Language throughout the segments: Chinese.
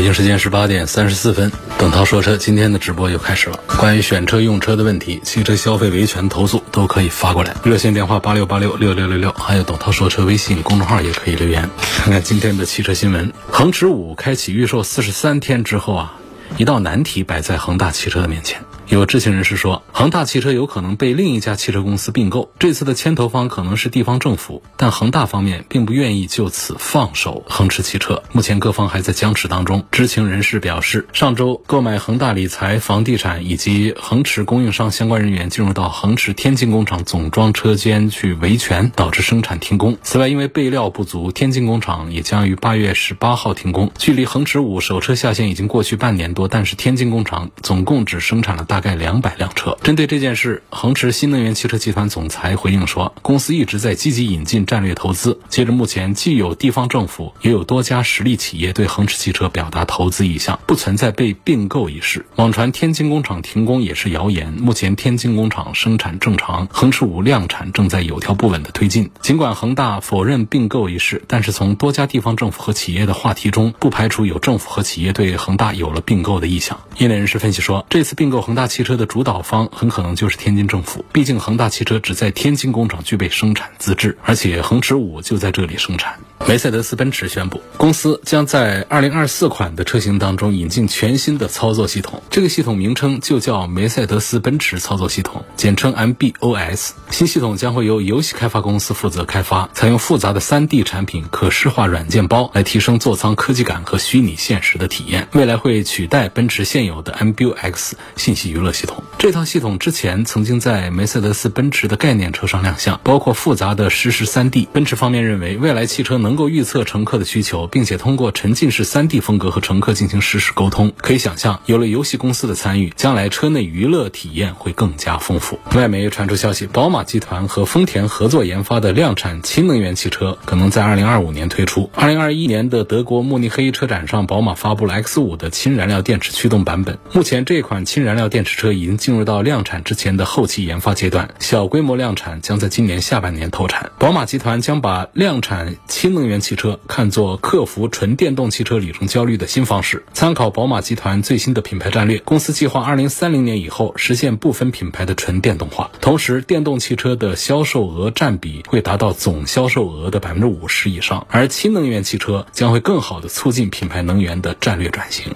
北京时间十八点三十四分，董涛说车今天的直播又开始了。关于选车用车的问题，汽车消费维权投诉都可以发过来，热线电话八六八六六六六六，还有董涛说车微信公众号也可以留言。看看今天的汽车新闻，恒驰五开启预售四十三天之后啊，一道难题摆在恒大汽车的面前。有知情人士说，恒大汽车有可能被另一家汽车公司并购，这次的牵头方可能是地方政府，但恒大方面并不愿意就此放手恒驰汽车。目前各方还在僵持当中。知情人士表示，上周购买恒大理财、房地产以及恒驰供应商相关人员进入到恒驰天津工厂总装车间去维权，导致生产停工。此外，因为备料不足，天津工厂也将于八月十八号停工。距离恒驰五首车下线已经过去半年多，但是天津工厂总共只生产了大。大概两百辆车。针对这件事，恒驰新能源汽车集团总裁回应说，公司一直在积极引进战略投资。截至目前，既有地方政府，也有多家实力企业对恒驰汽车表达投资意向，不存在被并购一事。网传天津工厂停工也是谣言。目前天津工厂生产正常，恒驰五量产正在有条不紊的推进。尽管恒大否认并购一事，但是从多家地方政府和企业的话题中，不排除有政府和企业对恒大有了并购的意向。业内人士分析说，这次并购恒大。汽车的主导方很可能就是天津政府，毕竟恒大汽车只在天津工厂具备生产资质，而且恒驰五就在这里生产。梅赛德斯奔驰宣布，公司将在2024款的车型当中引进全新的操作系统，这个系统名称就叫梅赛德斯奔驰操作系统，简称 MBOS。新系统将会由游戏开发公司负责开发，采用复杂的 3D 产品可视化软件包来提升座舱科技感和虚拟现实的体验。未来会取代奔驰现有的 MBUX 信息娱乐系统。这套系统之前曾经在梅赛德斯奔驰的概念车上亮相，包括复杂的实时 3D。奔驰方面认为，未来汽车能够够预测乘客的需求，并且通过沉浸式 3D 风格和乘客进行实时沟通。可以想象，有了游戏公司的参与，将来车内娱乐体验会更加丰富。外媒传出消息，宝马集团和丰田合作研发的量产氢能源汽车可能在2025年推出。2021年的德国慕尼黑车展上，宝马发布了 X5 的氢燃料电池驱动版本。目前，这款氢燃料电池车已经进入到量产之前的后期研发阶段，小规模量产将在今年下半年投产。宝马集团将把量产氢能能源汽车看作克服纯电动汽车里程焦虑的新方式。参考宝马集团最新的品牌战略，公司计划2030年以后实现部分品牌的纯电动化，同时电动汽车的销售额占比会达到总销售额的百分之五十以上，而氢能源汽车将会更好的促进品牌能源的战略转型。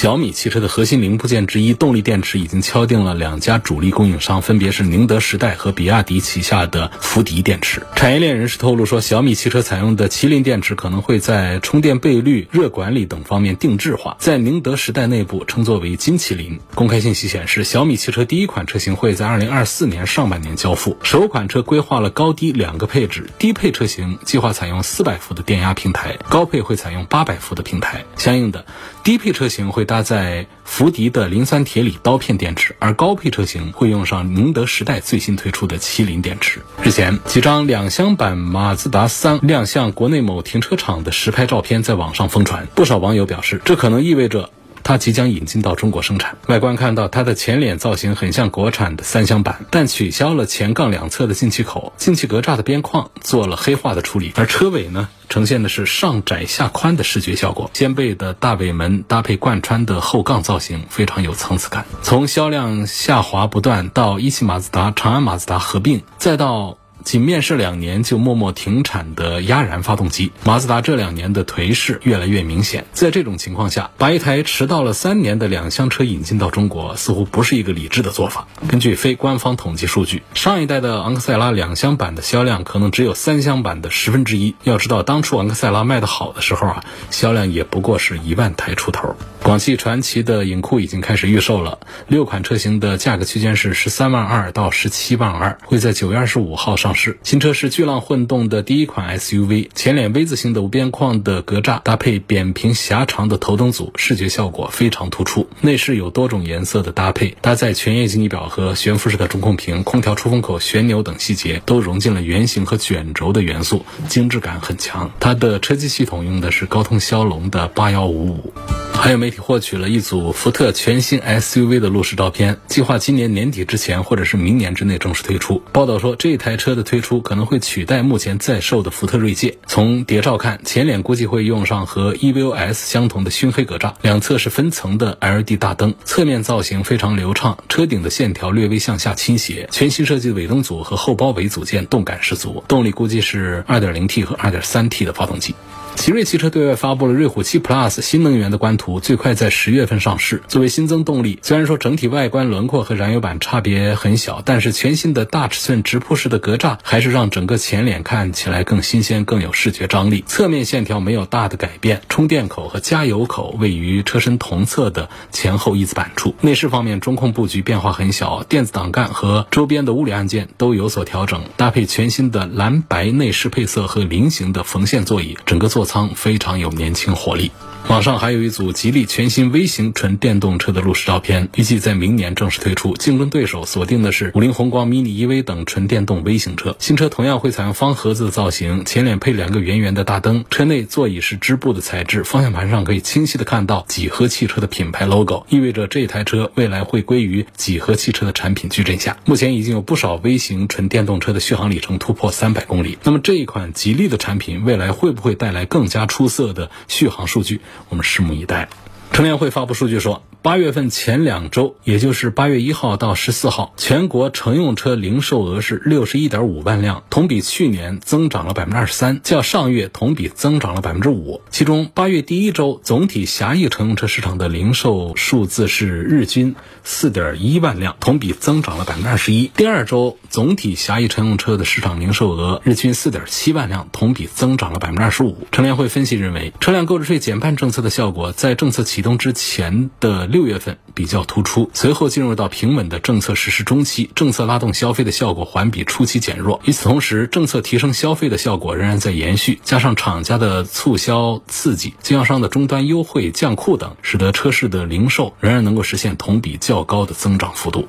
小米汽车的核心零部件之一动力电池已经敲定了两家主力供应商，分别是宁德时代和比亚迪旗下的福迪电池。产业链人士透露说，小米汽车采用的麒麟电池可能会在充电倍率、热管理等方面定制化，在宁德时代内部称作为金麒麟。公开信息显示，小米汽车第一款车型会在二零二四年上半年交付。首款车规划了高低两个配置，低配车型计划采用四百伏的电压平台，高配会采用八百伏的平台。相应的，低配车型会搭载福迪的磷酸铁锂刀片电池，而高配车型会用上宁德时代最新推出的麒麟电池。日前，几张两厢版马自达三亮相国内某停车场的实拍照片在网上疯传，不少网友表示，这可能意味着。它即将引进到中国生产。外观看到它的前脸造型很像国产的三厢版，但取消了前杠两侧的进气口，进气格栅的边框做了黑化的处理，而车尾呢，呈现的是上窄下宽的视觉效果。掀背的大尾门搭配贯穿的后杠造型，非常有层次感。从销量下滑不断到一汽马自达、长安马自达合并，再到。仅面世两年就默默停产的压燃发动机，马自达这两年的颓势越来越明显。在这种情况下，把一台迟到了三年的两厢车引进到中国，似乎不是一个理智的做法。根据非官方统计数据，上一代的昂克赛拉两厢版的销量可能只有三厢版的十分之一。要知道，当初昂克赛拉卖的好的时候啊，销量也不过是一万台出头。广汽传祺的影库已经开始预售了，六款车型的价格区间是十三万二到十七万二，会在九月二十五号上市。新车是巨浪混动的第一款 SUV，前脸 V 字形的无边框的格栅搭配扁平狭长的头灯组，视觉效果非常突出。内饰有多种颜色的搭配，搭载全液晶仪表和悬浮式的中控屏，空调出风口、旋钮等细节都融进了圆形和卷轴的元素，精致感很强。它的车机系统用的是高通骁龙的八幺五五。还有媒体获取了一组福特全新 SUV 的路试照片，计划今年年底之前或者是明年之内正式推出。报道说，这台车的推出可能会取代目前在售的福特锐界。从谍照看，前脸估计会用上和 EVOS 相同的熏黑格栅，两侧是分层的 LED 大灯，侧面造型非常流畅，车顶的线条略微向下倾斜。全新设计的尾灯组和后包围组件动感十足，动力估计是 2.0T 和 2.3T 的发动机。奇瑞汽车对外发布了瑞虎7 Plus 新能源的官图，最快在十月份上市。作为新增动力，虽然说整体外观轮廓和燃油版差别很小，但是全新的大尺寸直瀑式的格栅还是让整个前脸看起来更新鲜、更有视觉张力。侧面线条没有大的改变，充电口和加油口位于车身同侧的前后翼子板处。内饰方面，中控布局变化很小，电子档杆和周边的物理按键都有所调整，搭配全新的蓝白内饰配色和菱形的缝线座椅，整个座座舱非常有年轻活力。网上还有一组吉利全新微型纯电动车的路试照片，预计在明年正式推出。竞争对手锁定的是五菱宏光 mini EV 等纯电动微型车。新车同样会采用方盒子的造型，前脸配两个圆圆的大灯，车内座椅是织布的材质，方向盘上可以清晰的看到几何汽车的品牌 logo，意味着这台车未来会归于几何汽车的产品矩阵下。目前已经有不少微型纯电动车的续航里程突破三百公里，那么这一款吉利的产品未来会不会带来更加出色的续航数据？我们拭目以待。乘联会发布数据说，八月份前两周，也就是八月一号到十四号，全国乘用车零售额是六十一点五万辆，同比去年增长了百分之二十三，较上月同比增长了百分之五。其中，八月第一周总体狭义乘用车市场的零售数字是日均四点一万辆，同比增长了百分之二十一。第二周总体狭义乘用车的市场零售额日均四点七万辆，同比增长了百分之二十五。乘联会分析认为，车辆购置税减半政策的效果在政策启动之前的六月份比较突出，随后进入到平稳的政策实施中期，政策拉动消费的效果环比初期减弱。与此同时，政策提升消费的效果仍然在延续，加上厂家的促销刺激、经销商的终端优惠降库等，使得车市的零售仍然能够实现同比较高的增长幅度。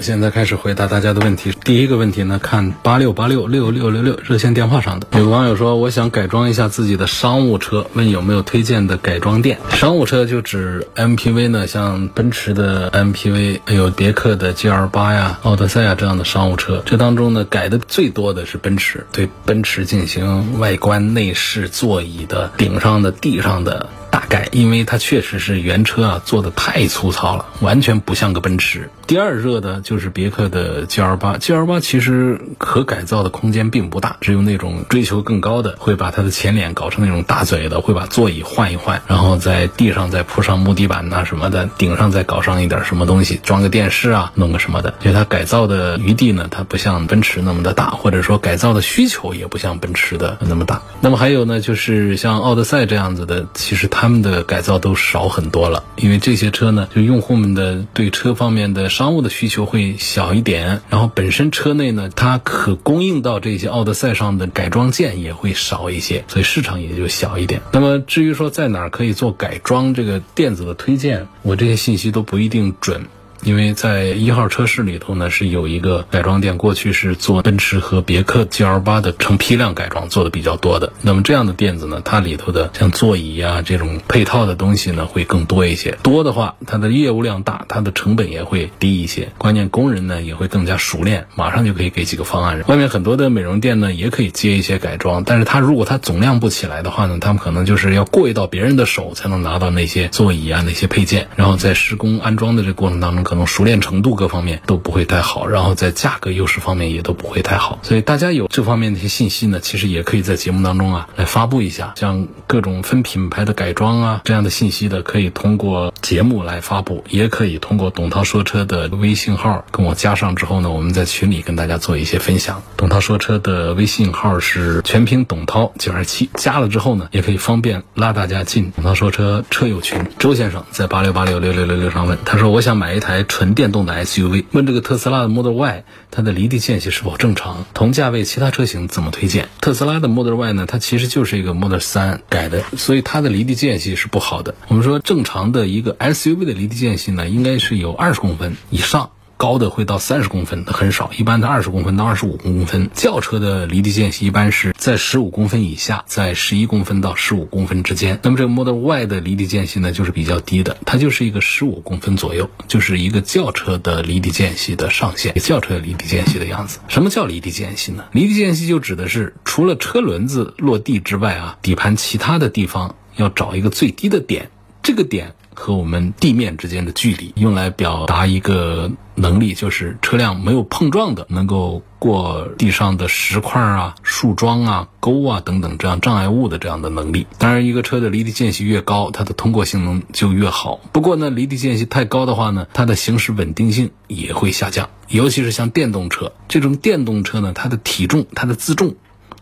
现在开始回答大家的问题。第一个问题呢，看八六八六六六六六热线电话上的有网友说，我想改装一下自己的商务车，问有没有推荐的改装店。商务车就指 MPV 呢，像奔驰的 MPV，还有别克的 GL 八呀、奥德赛呀这样的商务车。这当中呢，改的最多的是奔驰，对奔驰进行外观、内饰、座椅的顶上的、地上的。改，因为它确实是原车啊做的太粗糙了，完全不像个奔驰。第二热的就是别克的 GL 八，GL 八其实可改造的空间并不大，只有那种追求更高的，会把它的前脸搞成那种大嘴的，会把座椅换一换，然后在地上再铺上木地板呐什么的，顶上再搞上一点什么东西，装个电视啊，弄个什么的。所以它改造的余地呢，它不像奔驰那么的大，或者说改造的需求也不像奔驰的那么大。那么还有呢，就是像奥德赛这样子的，其实。他们的改造都少很多了，因为这些车呢，就用户们的对车方面的商务的需求会小一点，然后本身车内呢，它可供应到这些奥德赛上的改装件也会少一些，所以市场也就小一点。那么至于说在哪儿可以做改装，这个电子的推荐，我这些信息都不一定准。因为在一号车市里头呢，是有一个改装店，过去是做奔驰和别克 GL 八的成批量改装做的比较多的。那么这样的店子呢，它里头的像座椅呀这种配套的东西呢，会更多一些。多的话，它的业务量大，它的成本也会低一些。关键工人呢也会更加熟练，马上就可以给几个方案。外面很多的美容店呢，也可以接一些改装，但是它如果它总量不起来的话呢，他们可能就是要过一道别人的手才能拿到那些座椅啊那些配件，然后在施工安装的这过程当中。可能熟练程度各方面都不会太好，然后在价格优势方面也都不会太好。所以大家有这方面的一些信息呢，其实也可以在节目当中啊来发布一下，像各种分品牌的改装啊这样的信息的，可以通过节目来发布，也可以通过董涛说车的微信号跟我加上之后呢，我们在群里跟大家做一些分享。董涛说车的微信号是全拼董涛九二七，加了之后呢，也可以方便拉大家进董涛说车车友群。周先生在八六八六六六六六上问，他说我想买一台纯电动的 SUV，问这个特斯拉的 Model Y 它的离地间隙是否正常？同价位其他车型怎么推荐？特斯拉的 Model Y 呢，它其实就是一个 Model 3改的，所以它的离地间隙是不好的。我们说正常的一个 SUV 的离地间隙呢，应该是有二十公分以上。高的会到三十公分的很少，一般在二十公分到二十五公分。轿车的离地间隙一般是在十五公分以下，在十一公分到十五公分之间。那么这个 Model Y 的离地间隙呢，就是比较低的，它就是一个十五公分左右，就是一个轿车的离地间隙的上限，轿车离地间隙的样子。什么叫离地间隙呢？离地间隙就指的是除了车轮子落地之外啊，底盘其他的地方要找一个最低的点，这个点。和我们地面之间的距离，用来表达一个能力，就是车辆没有碰撞的，能够过地上的石块啊、树桩啊、沟啊等等这样障碍物的这样的能力。当然，一个车的离地间隙越高，它的通过性能就越好。不过呢，离地间隙太高的话呢，它的行驶稳定性也会下降。尤其是像电动车这种电动车呢，它的体重、它的自重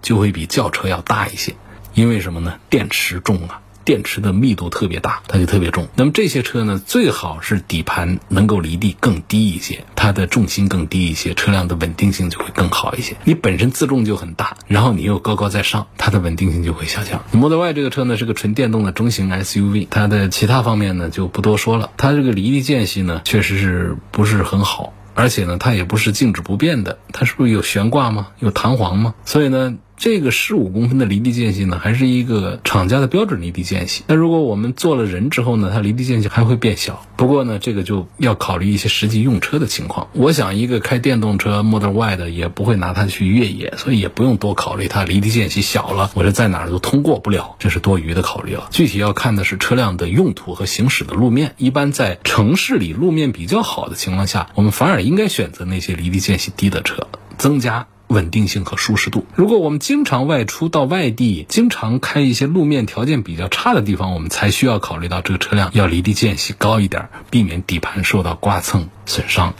就会比轿车要大一些。因为什么呢？电池重啊。电池的密度特别大，它就特别重。那么这些车呢，最好是底盘能够离地更低一些，它的重心更低一些，车辆的稳定性就会更好一些。你本身自重就很大，然后你又高高在上，它的稳定性就会下降。Model Y 这个车呢是个纯电动的中型 SUV，它的其他方面呢就不多说了。它这个离地间隙呢确实是不是很好，而且呢它也不是静止不变的，它是不是有悬挂吗？有弹簧吗？所以呢。这个十五公分的离地间隙呢，还是一个厂家的标准离地间隙。那如果我们做了人之后呢，它离地间隙还会变小。不过呢，这个就要考虑一些实际用车的情况。我想，一个开电动车 Model Y 的也不会拿它去越野，所以也不用多考虑它离地间隙小了，我这在哪儿都通过不了，这是多余的考虑了。具体要看的是车辆的用途和行驶的路面。一般在城市里路面比较好的情况下，我们反而应该选择那些离地间隙低的车，增加。稳定性和舒适度。如果我们经常外出到外地，经常开一些路面条件比较差的地方，我们才需要考虑到这个车辆要离地间隙高一点，避免底盘受到刮蹭损伤。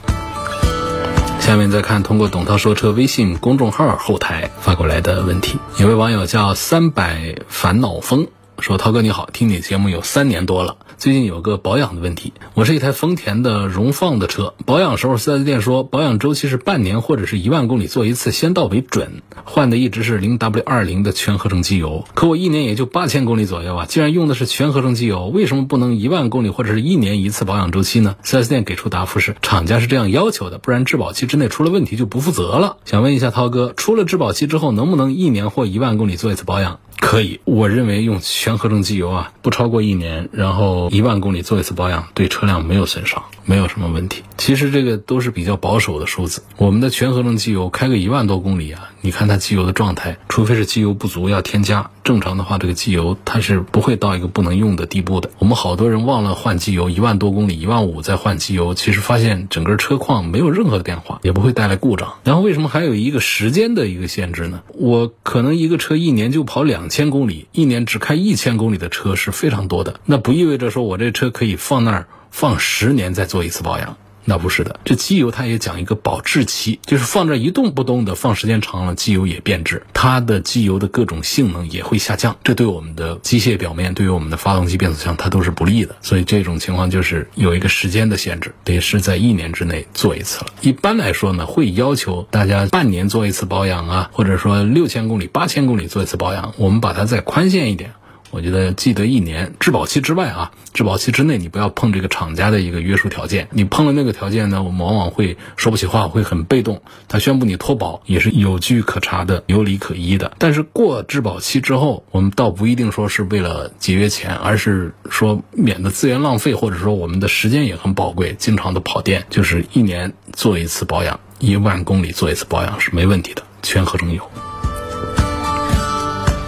下面再看通过董涛说车微信公众号后台发过来的问题，有位网友叫三百烦恼风说：“涛哥你好，听你节目有三年多了。”最近有个保养的问题，我是一台丰田的荣放的车，保养时候四 S 店说保养周期是半年或者是一万公里做一次，先到为准。换的一直是零 W 二零的全合成机油，可我一年也就八千公里左右啊。既然用的是全合成机油，为什么不能一万公里或者是一年一次保养周期呢？四 S 店给出答复是厂家是这样要求的，不然质保期之内出了问题就不负责了。想问一下涛哥，出了质保期之后能不能一年或一万公里做一次保养？可以，我认为用全合成机油啊，不超过一年，然后一万公里做一次保养，对车辆没有损伤，没有什么问题。其实这个都是比较保守的数字。我们的全合成机油开个一万多公里啊，你看它机油的状态，除非是机油不足要添加，正常的话这个机油它是不会到一个不能用的地步的。我们好多人忘了换机油，一万多公里、一万五再换机油，其实发现整个车况没有任何的变化，也不会带来故障。然后为什么还有一个时间的一个限制呢？我可能一个车一年就跑两。千公里一年只开一千公里的车是非常多的，那不意味着说我这车可以放那儿放十年再做一次保养。那不是的，这机油它也讲一个保质期，就是放这一动不动的，放时间长了，机油也变质，它的机油的各种性能也会下降，这对我们的机械表面，对于我们的发动机变速箱，它都是不利的。所以这种情况就是有一个时间的限制，得是在一年之内做一次了。一般来说呢，会要求大家半年做一次保养啊，或者说六千公里、八千公里做一次保养，我们把它再宽限一点。我觉得记得一年质保期之外啊，质保期之内你不要碰这个厂家的一个约束条件。你碰了那个条件呢，我们往往会说不起话，会很被动。他宣布你脱保也是有据可查的，有理可依的。但是过质保期之后，我们倒不一定说是为了节约钱，而是说免得资源浪费，或者说我们的时间也很宝贵，经常的跑电，就是一年做一次保养，一万公里做一次保养是没问题的，全合成油。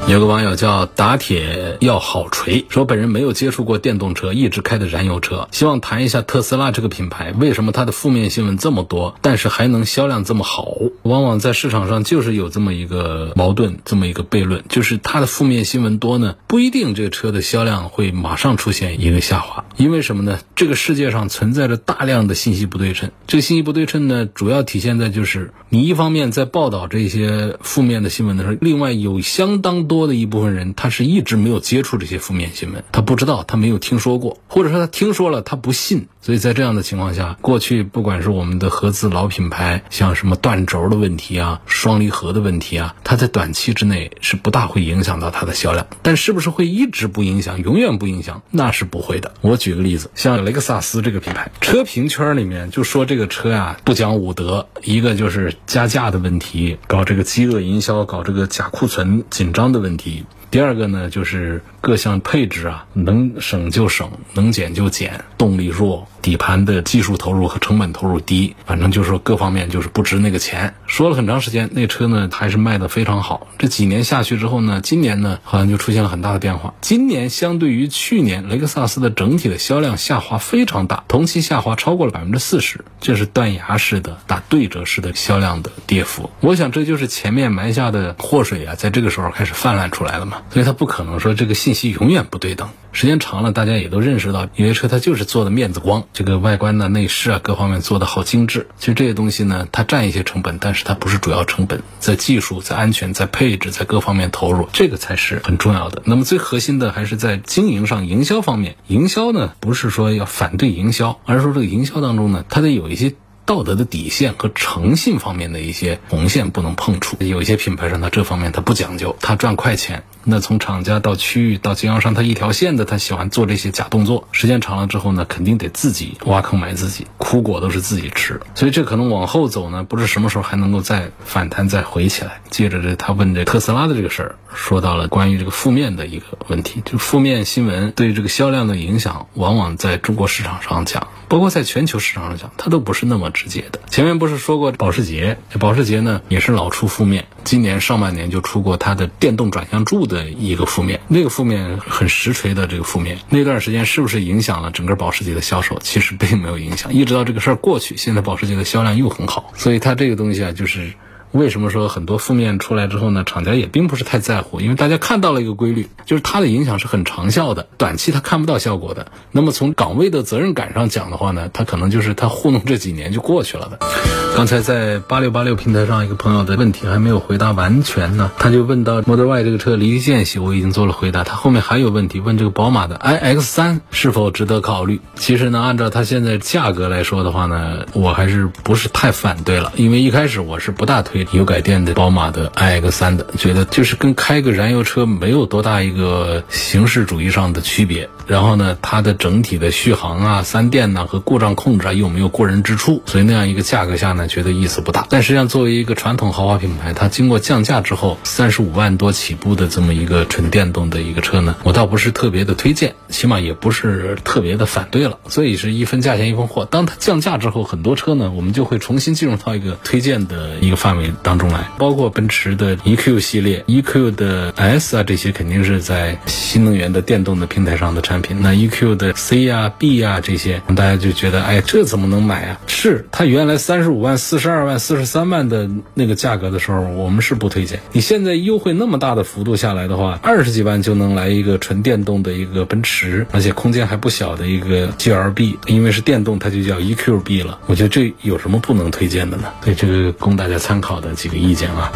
有个网友叫打铁要好锤，说本人没有接触过电动车，一直开的燃油车，希望谈一下特斯拉这个品牌，为什么它的负面新闻这么多，但是还能销量这么好？往往在市场上就是有这么一个矛盾，这么一个悖论，就是它的负面新闻多呢，不一定这个车的销量会马上出现一个下滑，因为什么呢？这个世界上存在着大量的信息不对称，这个信息不对称呢，主要体现在就是你一方面在报道这些负面的新闻的时候，另外有相当多的一部分人，他是一直没有接触这些负面新闻，他不知道，他没有听说过，或者说他听说了，他不信。所以在这样的情况下，过去不管是我们的合资老品牌，像什么断轴的问题啊、双离合的问题啊，它在短期之内是不大会影响到它的销量。但是不是会一直不影响、永远不影响？那是不会的。我举个例子，像雷克萨斯这个品牌，车评圈里面就说这个车呀不讲武德，一个就是加价的问题，搞这个饥饿营销，搞这个假库存紧张的问题。第二个呢，就是各项配置啊，能省就省，能减就减，动力弱，底盘的技术投入和成本投入低，反正就是各方面就是不值那个钱。说了很长时间，那车呢还是卖的非常好。这几年下去之后呢，今年呢好像就出现了很大的变化。今年相对于去年，雷克萨斯的整体的销量下滑非常大，同期下滑超过了百分之四十，这是断崖式的、打对折式的销量的跌幅。我想这就是前面埋下的祸水啊，在这个时候开始泛滥出来了嘛。所以它不可能说这个信息永远不对等，时间长了，大家也都认识到，有些车它就是做的面子光，这个外观呢、内饰啊各方面做的好精致。其实这些东西呢，它占一些成本，但是它不是主要成本，在技术、在安全、在配置、在各方面投入，这个才是很重要的。那么最核心的还是在经营上、营销方面。营销呢，不是说要反对营销，而是说这个营销当中呢，它得有一些。道德的底线和诚信方面的一些红线不能碰触。有一些品牌上，它这方面它不讲究，它赚快钱。那从厂家到区域到经销商，他一条线的，他喜欢做这些假动作。时间长了之后呢，肯定得自己挖坑埋自己，苦果都是自己吃。所以这可能往后走呢，不知什么时候还能够再反弹再回起来。接着这他问这特斯拉的这个事儿，说到了关于这个负面的一个问题，就负面新闻对这个销量的影响，往往在中国市场上讲，包括在全球市场上讲，它都不是那么直接的。前面不是说过保时捷，保时捷呢也是老出负面，今年上半年就出过它的电动转向柱的一个负面，那个负面很实锤的这个负面，那段时间是不是影响了整个保时捷的销售？其实并没有影响，一直到这个事儿过去，现在保时捷的销量又很好，所以它这个东西啊，就是。为什么说很多负面出来之后呢？厂家也并不是太在乎，因为大家看到了一个规律，就是它的影响是很长效的，短期它看不到效果的。那么从岗位的责任感上讲的话呢，它可能就是它糊弄这几年就过去了的。刚才在八六八六平台上一个朋友的问题还没有回答完全呢，他就问到 Model Y 这个车离地间隙，我已经做了回答。他后面还有问题，问这个宝马的 iX 三是否值得考虑？其实呢，按照它现在价格来说的话呢，我还是不是太反对了，因为一开始我是不大推。油改电的宝马的 iX 三的，觉得就是跟开个燃油车没有多大一个形式主义上的区别。然后呢，它的整体的续航啊、三电呐和故障控制啊又没有过人之处，所以那样一个价格下呢，觉得意思不大。但实际上，作为一个传统豪华品牌，它经过降价之后，三十五万多起步的这么一个纯电动的一个车呢，我倒不是特别的推荐，起码也不是特别的反对了。所以是一分价钱一分货。当它降价之后，很多车呢，我们就会重新进入到一个推荐的一个范围当中来，包括奔驰的 EQ 系列、EQ 的 S 啊，这些肯定是在新能源的电动的平台上的。产品那 EQ 的 C 呀 B 呀这些，大家就觉得哎，这怎么能买啊？是它原来三十五万、四十二万、四十三万的那个价格的时候，我们是不推荐。你现在优惠那么大的幅度下来的话，二十几万就能来一个纯电动的一个奔驰，而且空间还不小的一个 GLB，因为是电动，它就叫 EQB 了。我觉得这有什么不能推荐的呢？对这个供大家参考的几个意见啊。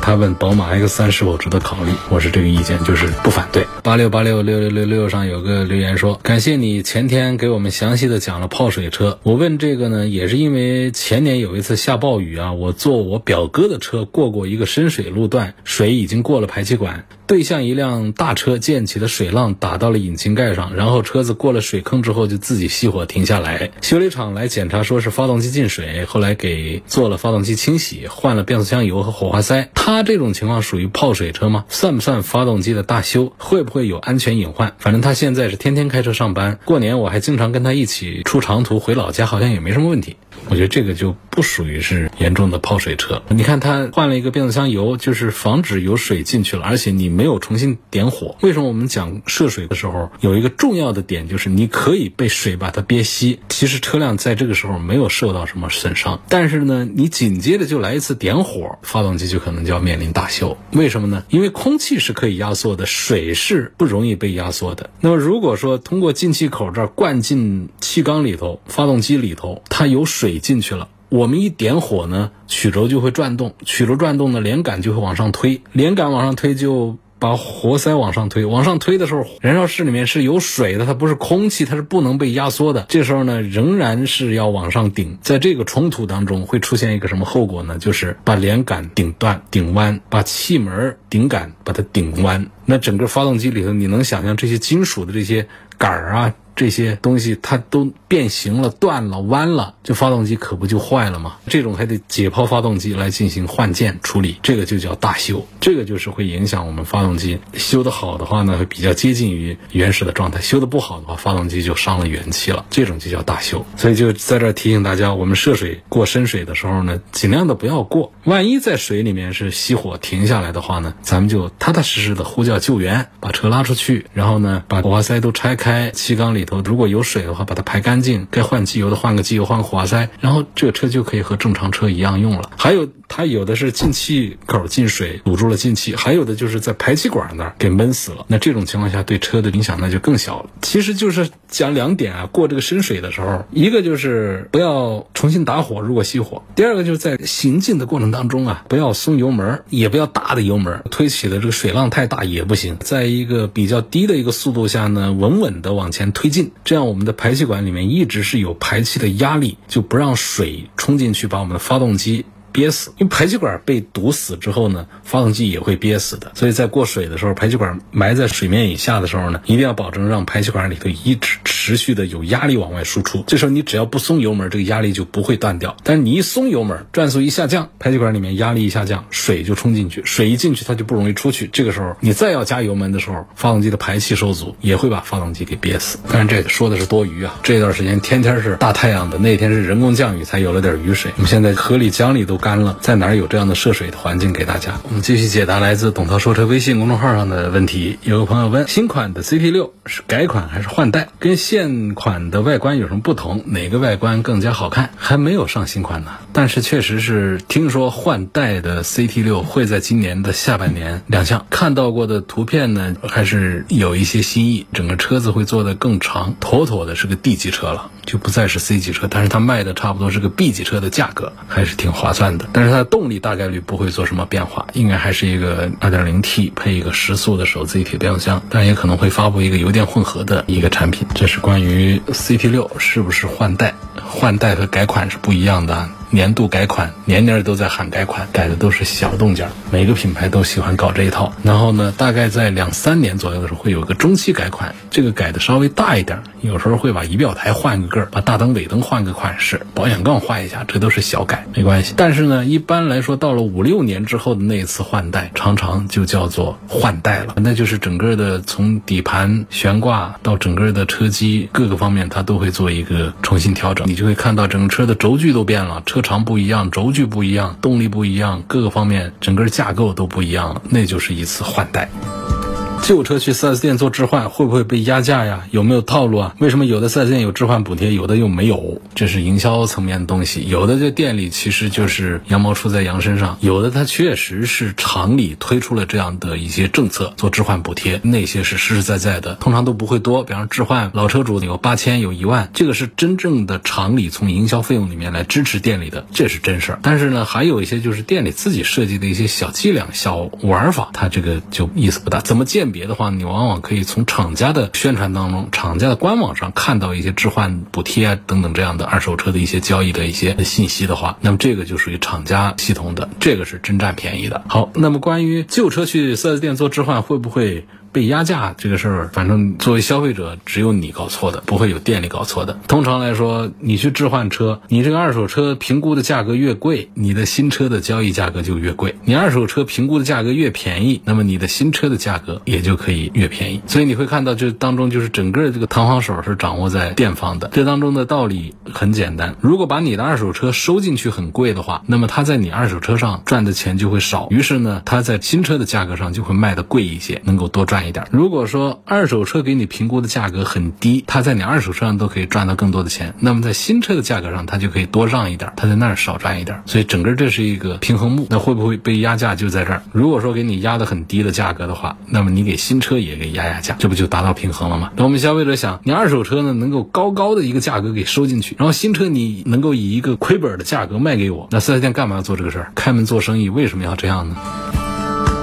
他问宝马 X 三是否值得考虑，我是这个意见，就是不反对。八六八六六六六六上有个留言说，感谢你前天给我们详细的讲了泡水车。我问这个呢，也是因为前年有一次下暴雨啊，我坐我表哥的车过过一个深水路段，水已经过了排气管。对向一辆大车溅起的水浪打到了引擎盖上，然后车子过了水坑之后就自己熄火停下来。修理厂来检查说是发动机进水，后来给做了发动机清洗，换了变速箱油和火花塞。他这种情况属于泡水车吗？算不算发动机的大修？会不会有安全隐患？反正他现在是天天开车上班，过年我还经常跟他一起出长途回老家，好像也没什么问题。我觉得这个就不属于是严重的泡水车。你看它换了一个变速箱油，就是防止有水进去了，而且你没有重新点火。为什么我们讲涉水的时候有一个重要的点，就是你可以被水把它憋熄，其实车辆在这个时候没有受到什么损伤，但是呢，你紧接着就来一次点火，发动机就可能就要面临大修。为什么呢？因为空气是可以压缩的，水是不容易被压缩的。那么如果说通过进气口这儿灌进气缸里头，发动机里头它有水进去了，我们一点火呢，曲轴就会转动，曲轴转动呢，连杆就会往上推，连杆往上推就。把活塞往上推，往上推的时候，燃烧室里面是有水的，它不是空气，它是不能被压缩的。这时候呢，仍然是要往上顶。在这个冲突当中，会出现一个什么后果呢？就是把连杆顶断、顶弯，把气门顶杆把它顶弯。那整个发动机里头，你能想象这些金属的这些杆儿啊？这些东西它都变形了、断了、弯了，这发动机可不就坏了吗？这种还得解剖发动机来进行换件处理，这个就叫大修。这个就是会影响我们发动机修得好的话呢，会比较接近于原始的状态；修得不好的话，发动机就伤了元气了。这种就叫大修。所以就在这提醒大家，我们涉水过深水的时候呢，尽量的不要过。万一在水里面是熄火停下来的话呢，咱们就踏踏实实的呼叫救援，把车拉出去，然后呢把火花塞都拆开，气缸里。头如果有水的话，把它排干净，该换机油的换个机油，换个火花塞，然后这个车就可以和正常车一样用了。还有，它有的是进气口进水堵住了进气，还有的就是在排气管那儿给闷死了。那这种情况下对车的影响那就更小了。其实就是讲两点啊，过这个深水的时候，一个就是不要重新打火，如果熄火；第二个就是在行进的过程当中啊，不要松油门，也不要大的油门，推起的这个水浪太大也不行。在一个比较低的一个速度下呢，稳稳的往前推进。这样，我们的排气管里面一直是有排气的压力，就不让水冲进去，把我们的发动机。憋死，因为排气管被堵死之后呢，发动机也会憋死的。所以在过水的时候，排气管埋在水面以下的时候呢，一定要保证让排气管里头一直持续的有压力往外输出。这时候你只要不松油门，这个压力就不会断掉。但是你一松油门，转速一下降，排气管里面压力一下降，水就冲进去，水一进去它就不容易出去。这个时候你再要加油门的时候，发动机的排气受阻也会把发动机给憋死。但是这个说的是多余啊！这段时间天天是大太阳的，那天是人工降雨才有了点雨水。我们现在河里江里都。干了，在哪儿有这样的涉水的环境给大家？我们继续解答来自董涛说车微信公众号上的问题。有个朋友问：新款的 CT 六是改款还是换代？跟现款的外观有什么不同？哪个外观更加好看？还没有上新款呢，但是确实是听说换代的 CT 六会在今年的下半年亮相。看到过的图片呢，还是有一些新意。整个车子会做得更长，妥妥的是个 D 级车了，就不再是 C 级车。但是它卖的差不多是个 B 级车的价格，还是挺划算但是它的动力大概率不会做什么变化，应该还是一个 2.0T 配一个十速的手自一体变速箱，但也可能会发布一个油电混合的一个产品。这是关于 CT6 是不是换代，换代和改款是不一样的。年度改款，年年都在喊改款，改的都是小动静每个品牌都喜欢搞这一套。然后呢，大概在两三年左右的时候，会有个中期改款，这个改的稍微大一点，有时候会把仪表台换个个儿把大灯、尾灯换个款式，保险杠换一下，这都是小改，没关系。但是呢，一般来说，到了五六年之后的那一次换代，常常就叫做换代了，那就是整个的从底盘、悬挂到整个的车机各个方面，它都会做一个重新调整，你就会看到整个车的轴距都变了。车长不一样，轴距不一样，动力不一样，各个方面整个架构都不一样了，那就是一次换代。旧车去 4S 店做置换会不会被压价呀？有没有套路啊？为什么有的 4S 店有置换补贴，有的又没有？这是营销层面的东西。有的这店里其实就是羊毛出在羊身上，有的它确实是厂里推出了这样的一些政策做置换补贴，那些是实实在在的，通常都不会多。比方置换老车主有八千有一万，这个是真正的厂里从营销费用里面来支持店里的，这是真事儿。但是呢，还有一些就是店里自己设计的一些小伎俩、小玩法，它这个就意思不大。怎么鉴别？别的话，你往往可以从厂家的宣传当中、厂家的官网上看到一些置换补贴啊等等这样的二手车的一些交易的一些信息的话，那么这个就属于厂家系统的，这个是真占便宜的。好，那么关于旧车去四 S 店做置换会不会？被压价这个事儿，反正作为消费者，只有你搞错的，不会有店里搞错的。通常来说，你去置换车，你这个二手车评估的价格越贵，你的新车的交易价格就越贵；你二手车评估的价格越便宜，那么你的新车的价格也就可以越便宜。所以你会看到，这当中就是整个这个弹簧手是掌握在店方的。这当中的道理很简单：如果把你的二手车收进去很贵的话，那么他在你二手车上赚的钱就会少，于是呢，他在新车的价格上就会卖的贵一些，能够多赚一点。如果说二手车给你评估的价格很低，他在你二手车上都可以赚到更多的钱，那么在新车的价格上他就可以多让一点，他在那儿少赚一点。所以整个这是一个平衡木，那会不会被压价就在这儿？如果说给你压的很低的价格的话，那么你给新车也给压压价，这不就达到平衡了吗？那我们消费者想，你二手车呢能够高高的一个价格给收进去，然后新车你能够以一个亏本的价格卖给我，那四 S 店干嘛要做这个事儿？开门做生意为什么要这样呢？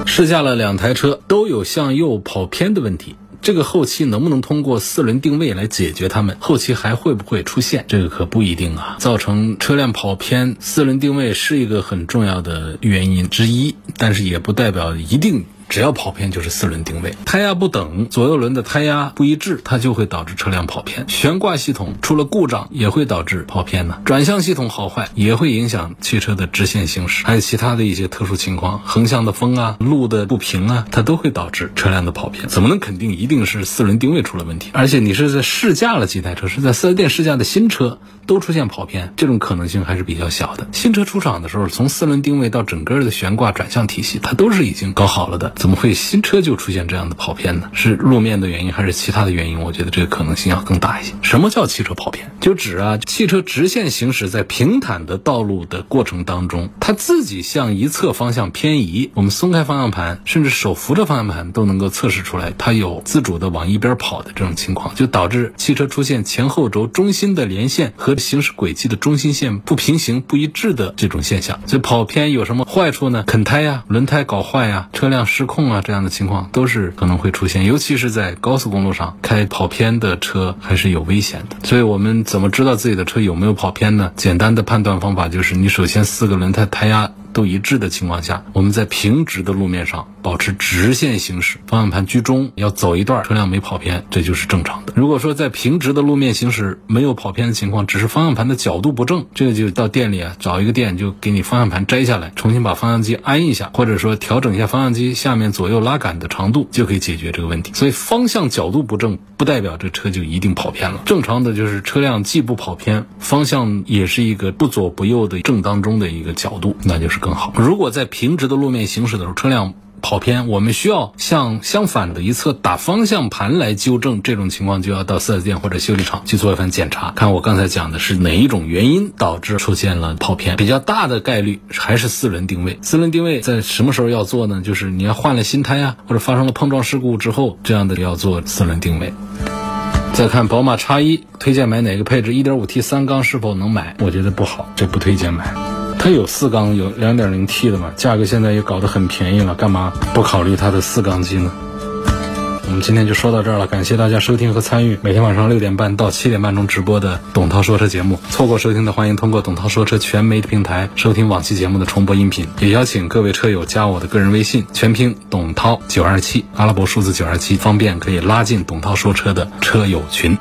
试驾了两台车，都有向右跑偏的问题。这个后期能不能通过四轮定位来解决它们？后期还会不会出现？这个可不一定啊。造成车辆跑偏，四轮定位是一个很重要的原因之一，但是也不代表一定。只要跑偏就是四轮定位，胎压不等，左右轮的胎压不一致，它就会导致车辆跑偏。悬挂系统出了故障也会导致跑偏呢。转向系统好坏也会影响汽车的直线行驶，还有其他的一些特殊情况，横向的风啊、路的不平啊，它都会导致车辆的跑偏。怎么能肯定一定是四轮定位出了问题？而且你是在试驾了几台车，是在四 S 店试驾的新车都出现跑偏，这种可能性还是比较小的。新车出厂的时候，从四轮定位到整个的悬挂转向体系，它都是已经搞好了的。怎么会新车就出现这样的跑偏呢？是路面的原因还是其他的原因？我觉得这个可能性要更大一些。什么叫汽车跑偏？就指啊，汽车直线行驶在平坦的道路的过程当中，它自己向一侧方向偏移。我们松开方向盘，甚至手扶着方向盘都能够测试出来，它有自主的往一边跑的这种情况，就导致汽车出现前后轴中心的连线和行驶轨迹的中心线不平行、不一致的这种现象。所以跑偏有什么坏处呢？啃胎呀，轮胎搞坏呀，车辆失控啊，这样的情况都是可能会出现，尤其是在高速公路上开跑偏的车还是有危险的。所以我们怎么知道自己的车有没有跑偏呢？简单的判断方法就是，你首先四个轮胎胎压。都一致的情况下，我们在平直的路面上保持直线行驶，方向盘居中，要走一段，车辆没跑偏，这就是正常的。如果说在平直的路面行驶没有跑偏的情况，只是方向盘的角度不正，这个就到店里啊，找一个店就给你方向盘摘下来，重新把方向机安一下，或者说调整一下方向机下面左右拉杆的长度，就可以解决这个问题。所以方向角度不正，不代表这车就一定跑偏了。正常的就是车辆既不跑偏，方向也是一个不左不右的正当中的一个角度，那就是。更好。如果在平直的路面行驶的时候，车辆跑偏，我们需要向相反的一侧打方向盘来纠正。这种情况就要到四 S 店或者修理厂去做一番检查，看我刚才讲的是哪一种原因导致出现了跑偏。比较大的概率还是四轮定位。四轮定位在什么时候要做呢？就是你要换了新胎啊，或者发生了碰撞事故之后，这样的要做四轮定位。再看宝马叉一，推荐买哪个配置？1.5T 三缸是否能买？我觉得不好，这不推荐买。它有四缸，有两点零 T 的嘛，价格现在也搞得很便宜了，干嘛不考虑它的四缸机呢？我们今天就说到这儿了，感谢大家收听和参与每天晚上六点半到七点半钟直播的董涛说车节目。错过收听的，欢迎通过董涛说车全媒体平台收听往期节目的重播音频。也邀请各位车友加我的个人微信，全拼董涛九二七，阿拉伯数字九二七，方便可以拉进董涛说车的车友群。